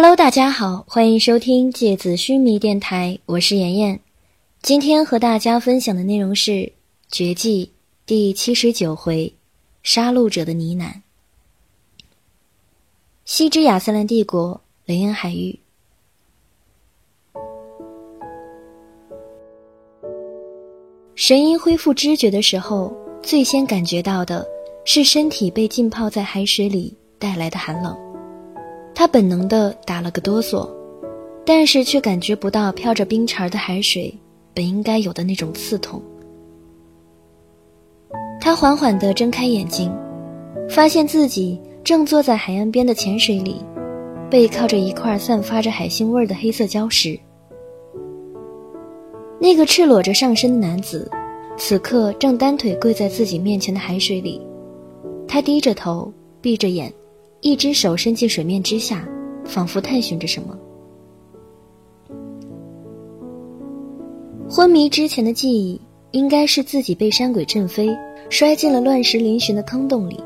Hello，大家好，欢迎收听芥子须弥电台，我是妍妍。今天和大家分享的内容是《绝技》第七十九回“杀戮者的呢喃”。西之亚瑟兰帝国雷恩海域，神鹰恢复知觉的时候，最先感觉到的是身体被浸泡在海水里带来的寒冷。他本能的打了个哆嗦，但是却感觉不到飘着冰碴的海水本应该有的那种刺痛。他缓缓地睁开眼睛，发现自己正坐在海岸边的浅水里，背靠着一块散发着海腥味的黑色礁石。那个赤裸着上身的男子，此刻正单腿跪在自己面前的海水里，他低着头，闭着眼。一只手伸进水面之下，仿佛探寻着什么。昏迷之前的记忆，应该是自己被山鬼震飞，摔进了乱石嶙峋的坑洞里。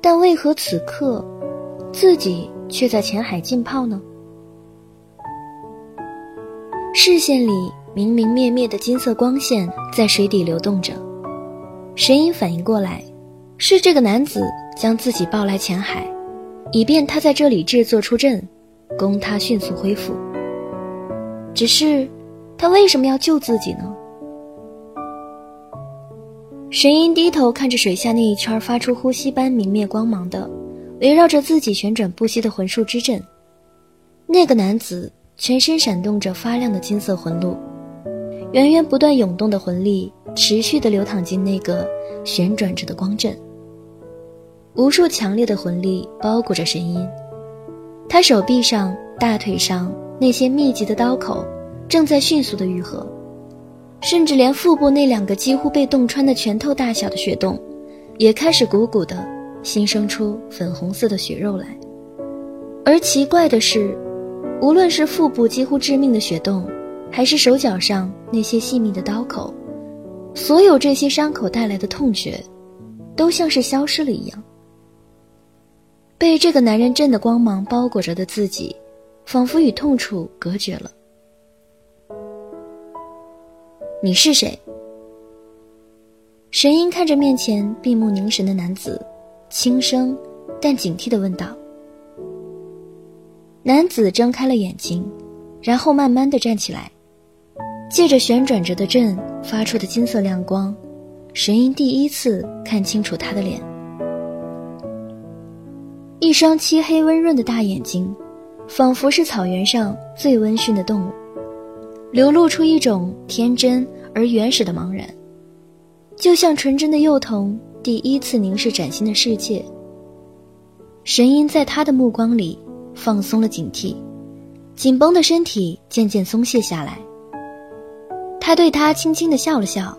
但为何此刻，自己却在浅海浸泡呢？视线里明明灭灭的金色光线在水底流动着。神隐反应过来，是这个男子将自己抱来浅海。以便他在这里制作出阵，供他迅速恢复。只是，他为什么要救自己呢？神鹰低头看着水下那一圈发出呼吸般明灭光芒的、围绕着自己旋转不息的魂术之阵。那个男子全身闪动着发亮的金色魂路，源源不断涌动的魂力持续地流淌进那个旋转着的光阵。无数强烈的魂力包裹着神鹰，他手臂上、大腿上那些密集的刀口正在迅速的愈合，甚至连腹部那两个几乎被洞穿的拳头大小的血洞，也开始鼓鼓的新生出粉红色的血肉来。而奇怪的是，无论是腹部几乎致命的血洞，还是手脚上那些细密的刀口，所有这些伤口带来的痛觉，都像是消失了一样。被这个男人震的光芒包裹着的自己，仿佛与痛楚隔绝了。你是谁？神鹰看着面前闭目凝神的男子，轻声但警惕地问道。男子睁开了眼睛，然后慢慢地站起来，借着旋转着的阵发出的金色亮光，神鹰第一次看清楚他的脸。一双漆黑温润的大眼睛，仿佛是草原上最温驯的动物，流露出一种天真而原始的茫然，就像纯真的幼童第一次凝视崭新的世界。神鹰在他的目光里放松了警惕，紧绷的身体渐渐松懈下来。他对他轻轻地笑了笑，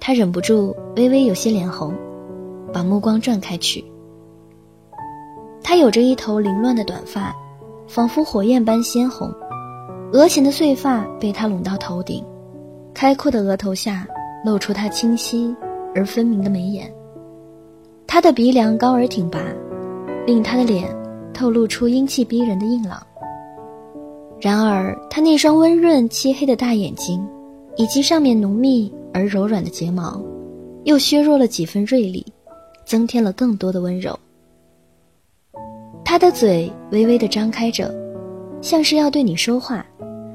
他忍不住微微有些脸红，把目光转开去。他有着一头凌乱的短发，仿佛火焰般鲜红，额前的碎发被他拢到头顶，开阔的额头下露出他清晰而分明的眉眼。他的鼻梁高而挺拔，令他的脸透露出英气逼人的硬朗。然而，他那双温润漆黑的大眼睛，以及上面浓密而柔软的睫毛，又削弱了几分锐利，增添了更多的温柔。他的嘴微微的张开着，像是要对你说话，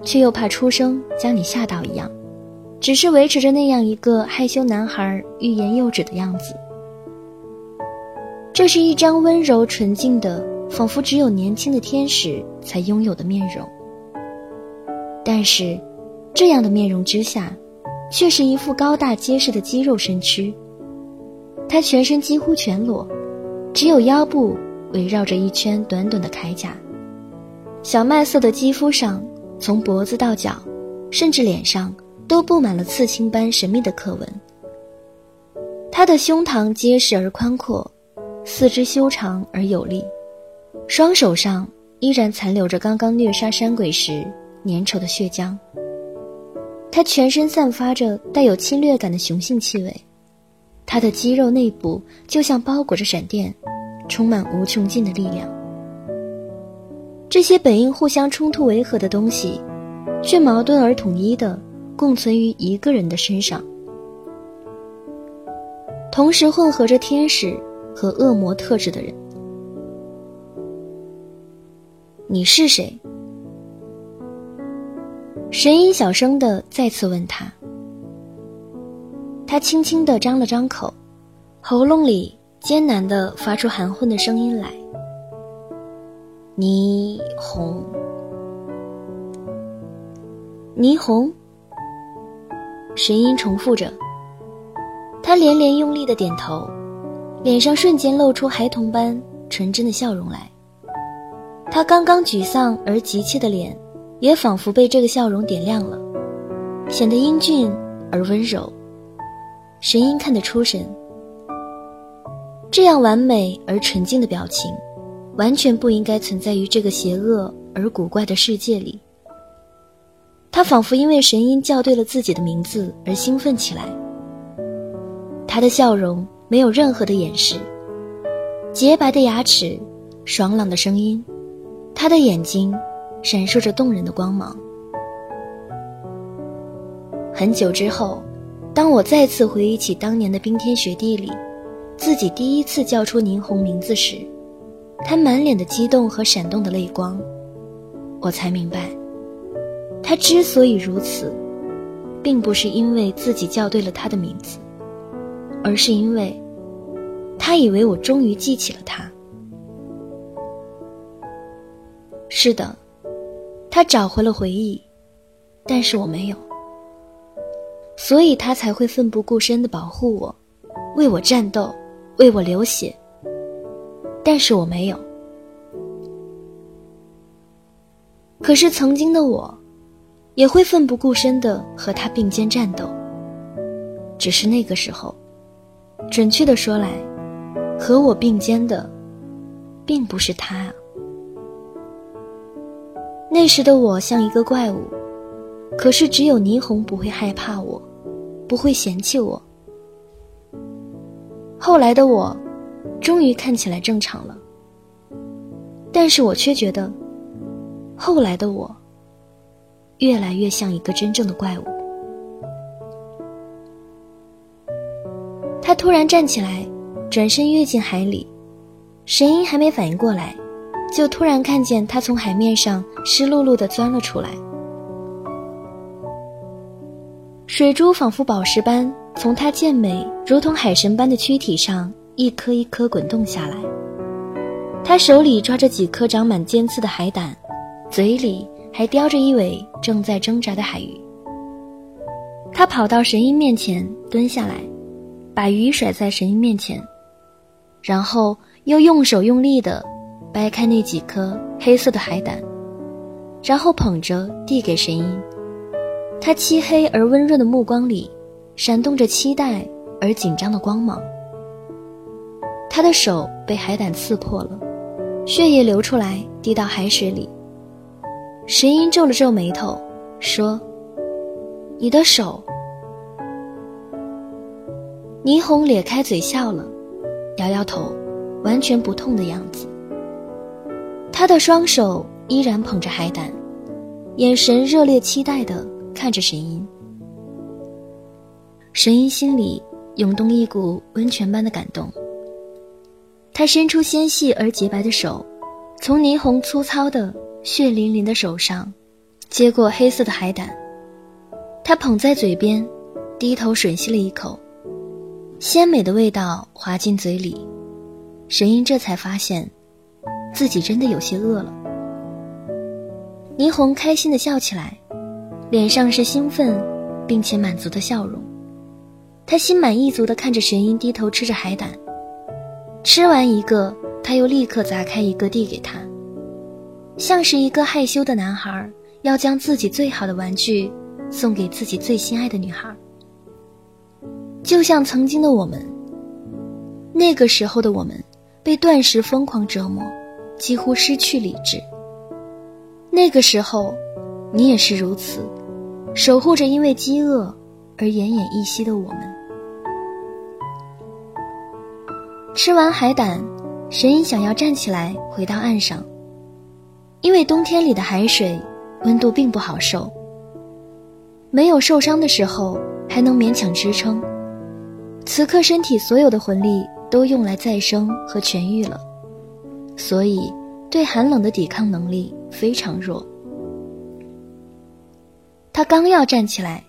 却又怕出声将你吓到一样，只是维持着那样一个害羞男孩欲言又止的样子。这是一张温柔纯净的，仿佛只有年轻的天使才拥有的面容。但是，这样的面容之下，却是一副高大结实的肌肉身躯。他全身几乎全裸，只有腰部。围绕着一圈短短的铠甲，小麦色的肌肤上，从脖子到脚，甚至脸上，都布满了刺青般神秘的刻纹。他的胸膛结实而宽阔，四肢修长而有力，双手上依然残留着刚刚虐杀山鬼时粘稠的血浆。他全身散发着带有侵略感的雄性气味，他的肌肉内部就像包裹着闪电。充满无穷尽的力量。这些本应互相冲突违和的东西，却矛盾而统一的共存于一个人的身上，同时混合着天使和恶魔特质的人。你是谁？神音小声的再次问他。他轻轻的张了张口，喉咙里艰难的发出含混的声音来。霓虹，霓虹。神音重复着，他连连用力的点头，脸上瞬间露出孩童般纯真的笑容来。他刚刚沮丧而急切的脸，也仿佛被这个笑容点亮了，显得英俊而温柔。神音看得出神，这样完美而纯净的表情，完全不应该存在于这个邪恶而古怪的世界里。他仿佛因为神音叫对了自己的名字而兴奋起来。他的笑容没有任何的掩饰，洁白的牙齿，爽朗的声音，他的眼睛闪烁着动人的光芒。很久之后。当我再次回忆起当年的冰天雪地里，自己第一次叫出霓虹名字时，他满脸的激动和闪动的泪光，我才明白，他之所以如此，并不是因为自己叫对了他的名字，而是因为，他以为我终于记起了他。是的，他找回了回忆，但是我没有。所以他才会奋不顾身的保护我，为我战斗，为我流血。但是我没有。可是曾经的我，也会奋不顾身的和他并肩战斗。只是那个时候，准确的说来，和我并肩的，并不是他啊。那时的我像一个怪物，可是只有霓虹不会害怕我。不会嫌弃我。后来的我，终于看起来正常了，但是我却觉得，后来的我，越来越像一个真正的怪物。他突然站起来，转身跃进海里，神鹰还没反应过来，就突然看见他从海面上湿漉漉的钻了出来。水珠仿佛宝石般从他健美如同海神般的躯体上一颗一颗滚动下来。他手里抓着几颗长满尖刺的海胆，嘴里还叼着一尾正在挣扎的海鱼。他跑到神鹰面前，蹲下来，把鱼甩在神鹰面前，然后又用手用力地掰开那几颗黑色的海胆，然后捧着递给神鹰。他漆黑而温润的目光里，闪动着期待而紧张的光芒。他的手被海胆刺破了，血液流出来，滴到海水里。神鹰皱了皱眉头，说：“你的手。”霓虹咧开嘴笑了，摇摇头，完全不痛的样子。他的双手依然捧着海胆，眼神热烈期待的。看着神音，神音心里涌动一股温泉般的感动。他伸出纤细而洁白的手，从霓虹粗糙的血淋淋的手上接过黑色的海胆，他捧在嘴边，低头吮吸了一口，鲜美的味道滑进嘴里。神音这才发现，自己真的有些饿了。霓虹开心的笑起来。脸上是兴奋，并且满足的笑容。他心满意足地看着神鹰低头吃着海胆，吃完一个，他又立刻砸开一个递给他，像是一个害羞的男孩要将自己最好的玩具送给自己最心爱的女孩。就像曾经的我们，那个时候的我们，被断食疯狂折磨，几乎失去理智。那个时候，你也是如此。守护着因为饥饿而奄奄一息的我们。吃完海胆，神鹰想要站起来回到岸上，因为冬天里的海水温度并不好受，没有受伤的时候还能勉强支撑。此刻身体所有的魂力都用来再生和痊愈了，所以对寒冷的抵抗能力非常弱。他刚要站起来，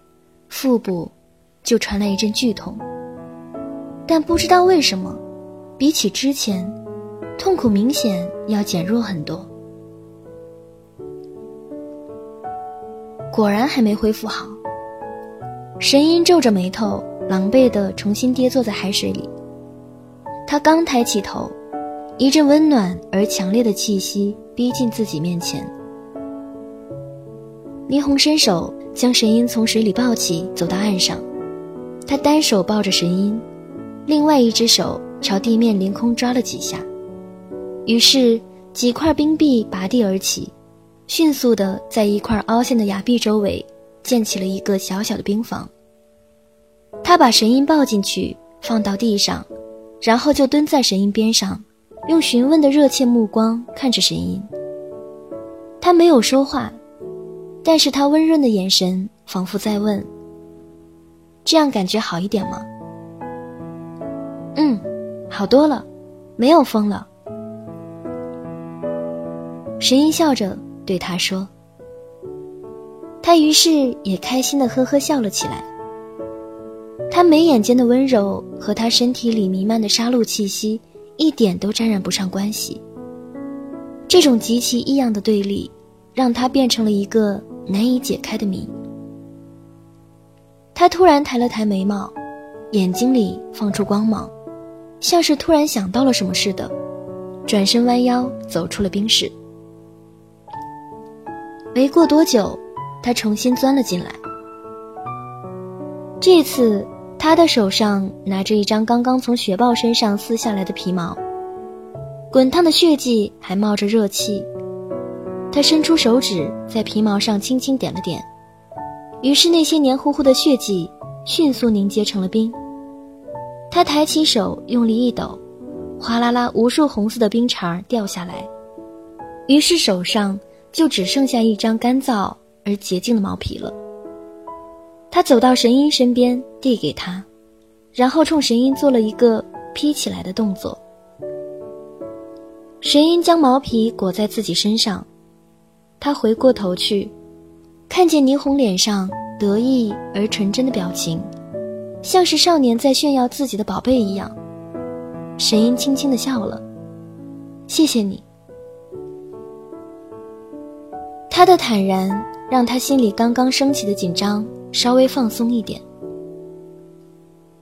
腹部就传来一阵剧痛，但不知道为什么，比起之前，痛苦明显要减弱很多。果然还没恢复好。神鹰皱着眉头，狼狈地重新跌坐在海水里。他刚抬起头，一阵温暖而强烈的气息逼近自己面前。霓虹伸手将神鹰从水里抱起，走到岸上。他单手抱着神鹰，另外一只手朝地面凌空抓了几下，于是几块冰壁拔地而起。迅速地在一块凹陷的崖壁周围建起了一个小小的冰房。他把神鹰抱进去，放到地上，然后就蹲在神鹰边上，用询问的热切目光看着神鹰。他没有说话，但是他温润的眼神仿佛在问：“这样感觉好一点吗？”“嗯，好多了，没有风了。”神鹰笑着。对他说：“他于是也开心的呵呵笑了起来。他眉眼间的温柔和他身体里弥漫的杀戮气息一点都沾染不上关系。这种极其异样的对立，让他变成了一个难以解开的谜。他突然抬了抬眉毛，眼睛里放出光芒，像是突然想到了什么似的，转身弯腰走出了冰室。”没过多久，他重新钻了进来。这次，他的手上拿着一张刚刚从雪豹身上撕下来的皮毛，滚烫的血迹还冒着热气。他伸出手指在皮毛上轻轻点了点，于是那些黏糊糊的血迹迅速凝结成了冰。他抬起手，用力一抖，哗啦啦，无数红色的冰碴掉下来，于是手上。就只剩下一张干燥而洁净的毛皮了。他走到神鹰身边，递给他，然后冲神鹰做了一个披起来的动作。神鹰将毛皮裹在自己身上，他回过头去，看见霓虹脸上得意而纯真的表情，像是少年在炫耀自己的宝贝一样。神鹰轻轻的笑了：“谢谢你。”他的坦然让他心里刚刚升起的紧张稍微放松一点。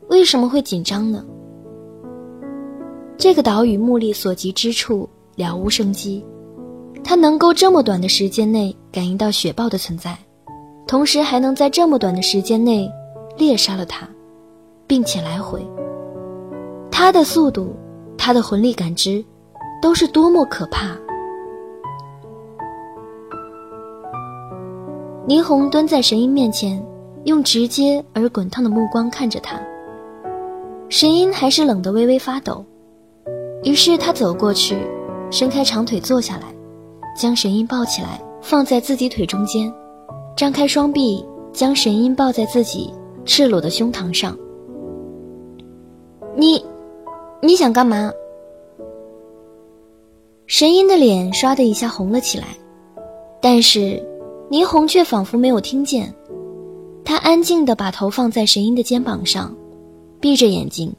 为什么会紧张呢？这个岛屿目力所及之处了无生机，他能够这么短的时间内感应到雪豹的存在，同时还能在这么短的时间内猎杀了它，并且来回。他的速度，他的魂力感知，都是多么可怕！霓虹蹲在神鹰面前，用直接而滚烫的目光看着他。神鹰还是冷得微微发抖，于是他走过去，伸开长腿坐下来，将神鹰抱起来放在自己腿中间，张开双臂将神鹰抱在自己赤裸的胸膛上。你，你想干嘛？神鹰的脸唰的一下红了起来，但是。霓虹却仿佛没有听见，他安静地把头放在神鹰的肩膀上，闭着眼睛，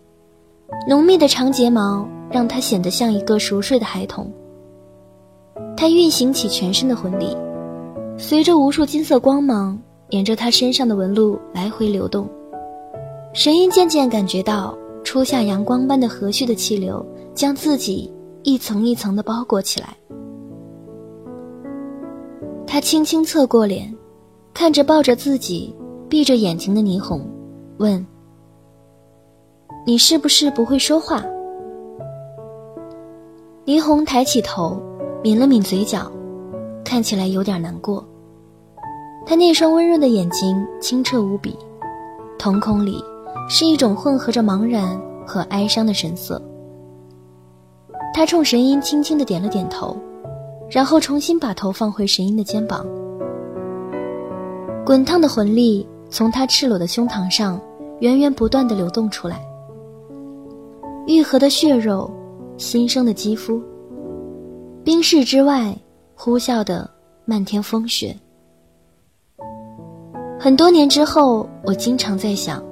浓密的长睫毛让他显得像一个熟睡的孩童。他运行起全身的魂力，随着无数金色光芒沿着他身上的纹路来回流动，神鹰渐渐感觉到初夏阳光般的和煦的气流将自己一层一层的包裹起来。他轻轻侧过脸，看着抱着自己、闭着眼睛的霓虹，问：“你是不是不会说话？”霓虹抬起头，抿了抿嘴角，看起来有点难过。他那双温润的眼睛清澈无比，瞳孔里是一种混合着茫然和哀伤的神色。他冲神鹰轻轻的点了点头，然后重新把头放回神鹰的肩膀。滚烫的魂力从他赤裸的胸膛上源源不断的流动出来，愈合的血肉，新生的肌肤，冰室之外呼啸的漫天风雪。很多年之后，我经常在想，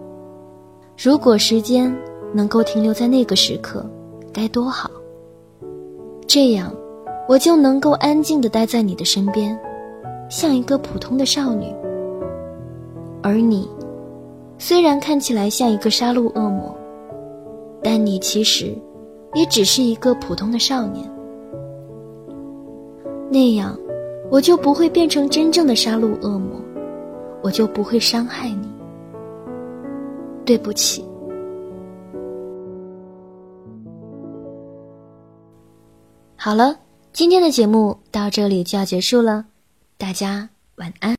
如果时间能够停留在那个时刻，该多好。这样，我就能够安静的待在你的身边，像一个普通的少女。而你，虽然看起来像一个杀戮恶魔，但你其实也只是一个普通的少年。那样，我就不会变成真正的杀戮恶魔，我就不会伤害你。对不起。好了，今天的节目到这里就要结束了，大家晚安。